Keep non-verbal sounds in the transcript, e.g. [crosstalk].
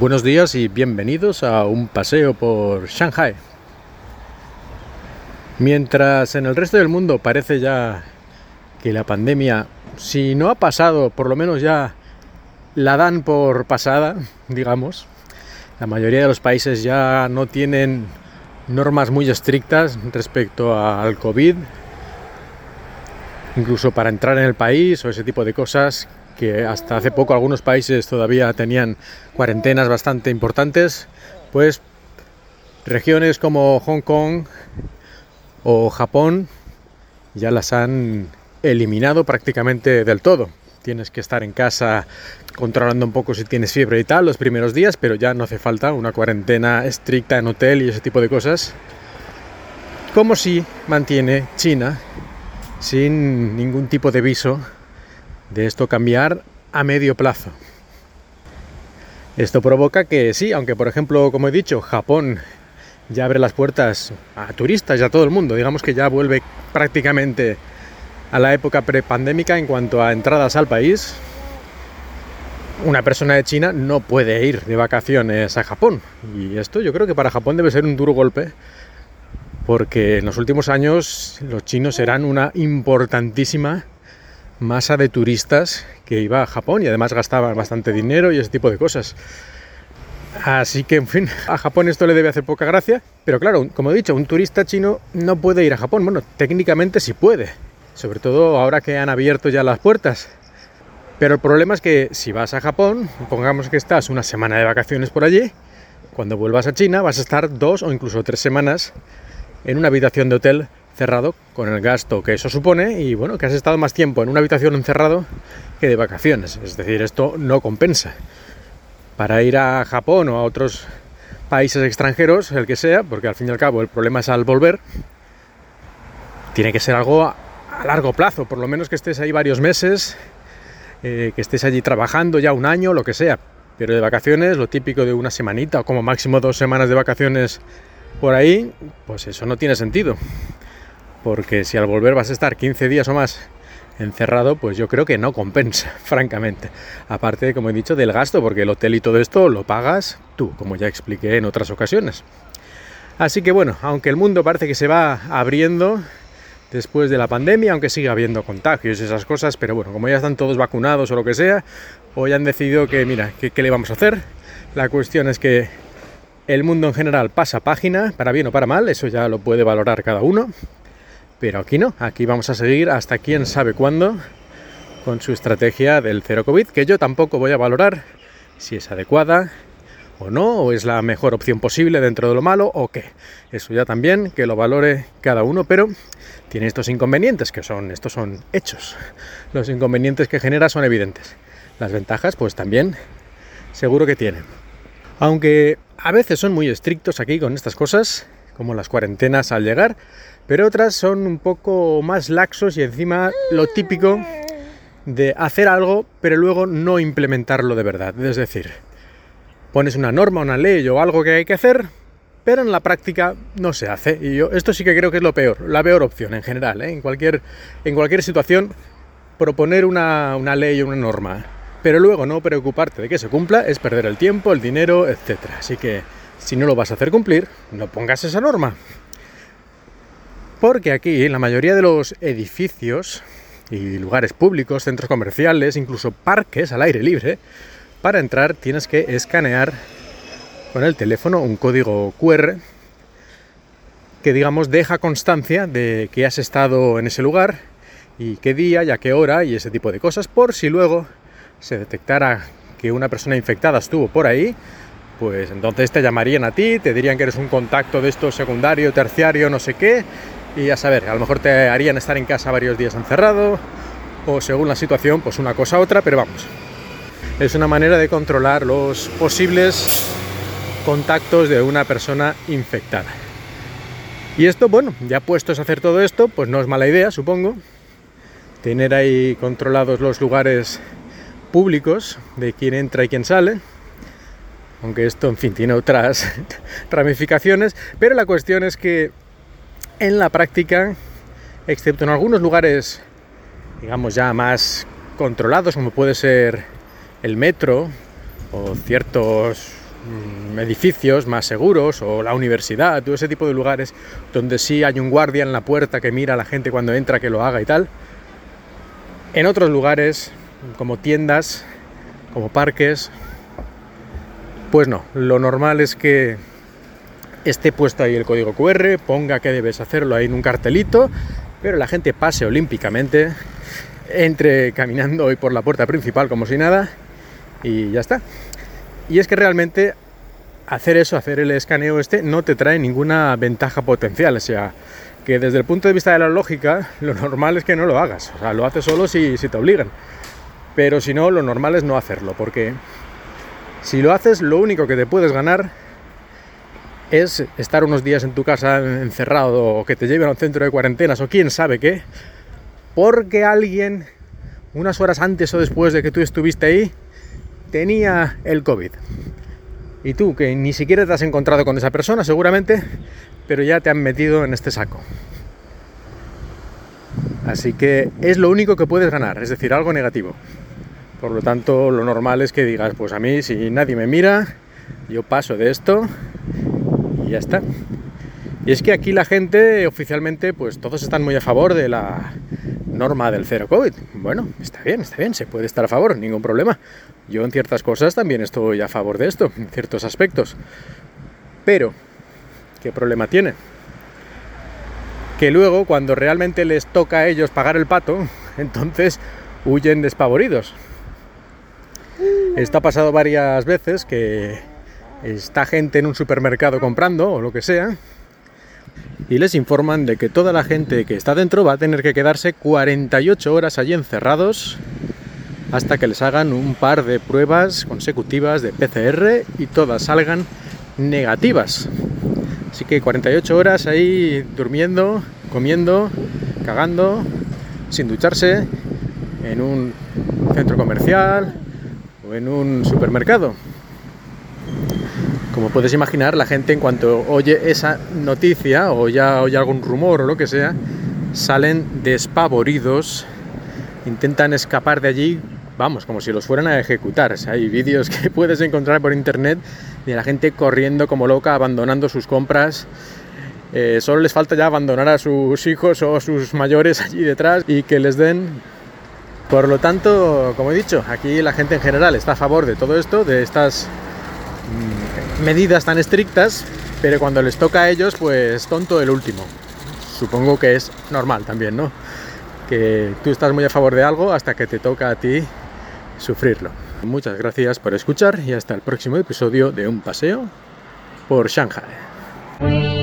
Buenos días y bienvenidos a un paseo por Shanghai. Mientras en el resto del mundo parece ya que la pandemia, si no ha pasado, por lo menos ya la dan por pasada, digamos. La mayoría de los países ya no tienen normas muy estrictas respecto al COVID, incluso para entrar en el país o ese tipo de cosas que hasta hace poco algunos países todavía tenían cuarentenas bastante importantes, pues regiones como Hong Kong o Japón ya las han eliminado prácticamente del todo. Tienes que estar en casa controlando un poco si tienes fiebre y tal los primeros días, pero ya no hace falta una cuarentena estricta en hotel y ese tipo de cosas. Como si mantiene China sin ningún tipo de viso de esto cambiar a medio plazo. Esto provoca que sí, aunque por ejemplo, como he dicho, Japón ya abre las puertas a turistas y a todo el mundo, digamos que ya vuelve prácticamente a la época prepandémica en cuanto a entradas al país, una persona de China no puede ir de vacaciones a Japón. Y esto yo creo que para Japón debe ser un duro golpe, porque en los últimos años los chinos eran una importantísima masa de turistas que iba a Japón y además gastaban bastante dinero y ese tipo de cosas. Así que, en fin, a Japón esto le debe hacer poca gracia, pero claro, como he dicho, un turista chino no puede ir a Japón. Bueno, técnicamente sí puede, sobre todo ahora que han abierto ya las puertas. Pero el problema es que si vas a Japón, pongamos que estás una semana de vacaciones por allí, cuando vuelvas a China vas a estar dos o incluso tres semanas en una habitación de hotel cerrado con el gasto que eso supone y bueno, que has estado más tiempo en una habitación encerrado que de vacaciones. Es decir, esto no compensa. Para ir a Japón o a otros países extranjeros, el que sea, porque al fin y al cabo el problema es al volver, tiene que ser algo a, largo plazo, por lo menos que estés ahí varios meses, eh, que estés allí trabajando ya un año, lo que sea. Pero de vacaciones, lo típico de una semanita o como máximo dos semanas de vacaciones por ahí, pues eso no tiene sentido. Porque si al volver vas a estar 15 días o más encerrado, pues yo creo que no compensa, [laughs] francamente. Aparte, como he dicho, del gasto, porque el hotel y todo esto lo pagas tú, como ya expliqué en otras ocasiones. Así que bueno, aunque el mundo parece que se va abriendo, después de la pandemia, aunque siga habiendo contagios y esas cosas, pero bueno, como ya están todos vacunados o lo que sea, hoy han decidido que, mira, ¿qué, le vamos a hacer? La cuestión es que el mundo en general pasa página, para bien o para mal, eso ya lo puede valorar cada uno, pero aquí no, aquí vamos a seguir hasta quién sabe cuándo con su estrategia del cero COVID, que yo tampoco voy a valorar si es adecuada, o no, o es la mejor opción posible dentro de lo malo, o qué. Eso ya también que lo valore cada uno, pero tiene estos inconvenientes, que son, estos son hechos. Los inconvenientes que genera son evidentes. Las ventajas, pues también, seguro que tienen. Aunque a veces son muy estrictos aquí con estas cosas, como las cuarentenas al llegar, pero otras son un poco más laxos y encima lo típico de hacer algo, pero luego no implementarlo de verdad. Es decir, pones una norma, una ley o algo que hay que hacer, pero en la práctica no se hace. Y yo esto sí que creo que es lo peor, la peor opción en general. ¿eh? En, cualquier, en cualquier situación, proponer una, una ley o una norma, pero luego no preocuparte de que se cumpla, es perder el tiempo, el dinero, etc. Así que si no lo vas a hacer cumplir, no pongas esa norma. Porque aquí, en la mayoría de los edificios y lugares públicos, centros comerciales, incluso parques al aire libre, para entrar tienes que escanear con el teléfono un código QR que digamos deja constancia de que has estado en ese lugar y qué día y a qué hora y ese tipo de cosas por si luego se detectara que una persona infectada estuvo por ahí pues entonces te llamarían a ti, te dirían que eres un contacto de esto secundario, terciario, no sé qué, y a saber, a lo mejor te harían estar en casa varios días encerrado, o según la situación, pues una cosa u otra, pero vamos, es una manera de controlar los posibles contactos de una persona infectada. Y esto, bueno, ya puestos a hacer todo esto, pues no es mala idea, supongo, tener ahí controlados los lugares públicos de quién entra y quién sale, aunque esto, en fin, tiene otras [laughs] ramificaciones, pero la cuestión es que en la práctica, excepto en algunos lugares, digamos ya más controlados, como puede ser el metro o ciertos mm, edificios más seguros o la universidad, todo ese tipo de lugares donde sí hay un guardia en la puerta que mira a la gente cuando entra que lo haga y tal. En otros lugares, como tiendas, como parques, pues no, lo normal es que esté puesto ahí el código QR, ponga que debes hacerlo ahí en un cartelito, pero la gente pase olímpicamente, entre caminando hoy por la puerta principal como si nada y ya está. Y es que realmente hacer eso, hacer el escaneo este, no te trae ninguna ventaja potencial. O sea, que desde el punto de vista de la lógica, lo normal es que no lo hagas. O sea, lo haces solo si, si te obligan. Pero si no, lo normal es no hacerlo, porque si lo haces, lo único que te puedes ganar es estar unos días en tu casa encerrado o que te lleven a un centro de cuarentenas o quién sabe qué, porque alguien, unas horas antes o después de que tú estuviste ahí, tenía el COVID. Y tú, que ni siquiera te has encontrado con esa persona, seguramente, pero ya te han metido en este saco. Así que es lo único que puedes ganar, es decir, algo negativo. Por lo tanto, lo normal es que digas, pues a mí, si nadie me mira, yo paso de esto y ya está. Y es que aquí la gente oficialmente, pues todos están muy a favor de la norma del cero COVID. Bueno, está bien, está bien, se puede estar a favor, ningún problema. Yo en ciertas cosas también estoy a favor de esto, en ciertos aspectos. Pero, ¿qué problema tiene? Que luego, cuando realmente les toca a ellos pagar el pato, [laughs] entonces huyen despavoridos. Esto ha pasado varias veces que está gente en un supermercado comprando o lo que sea y les informan de que toda la gente que está dentro va a tener que quedarse 48 horas allí encerrados hasta que les hagan un par de pruebas consecutivas de PCR y todas salgan negativas. Así que 48 horas ahí durmiendo, comiendo, cagando, sin ducharse, en un centro comercial o en un supermercado. Como puedes imaginar, la gente en cuanto oye esa noticia o ya oye algún rumor o lo que sea, salen despavoridos, intentan escapar de allí, vamos, como si los fueran a ejecutar. hay vídeos que [laughs] puedes encontrar por internet de la gente corriendo como loca, abandonando sus compras. Eh, solo les falta ya abandonar a sus hijos o sus mayores allí detrás y que les den por lo tanto, como he dicho, aquí la gente en general está a favor de todo esto, de estas medidas tan estrictas, pero cuando les toca a ellos, pues tonto el último. Supongo que es normal también, ¿no? Que tú estás muy a favor de algo hasta que te toca a ti sufrirlo. Muchas gracias por escuchar y hasta el próximo episodio de Un Paseo por Shanghai.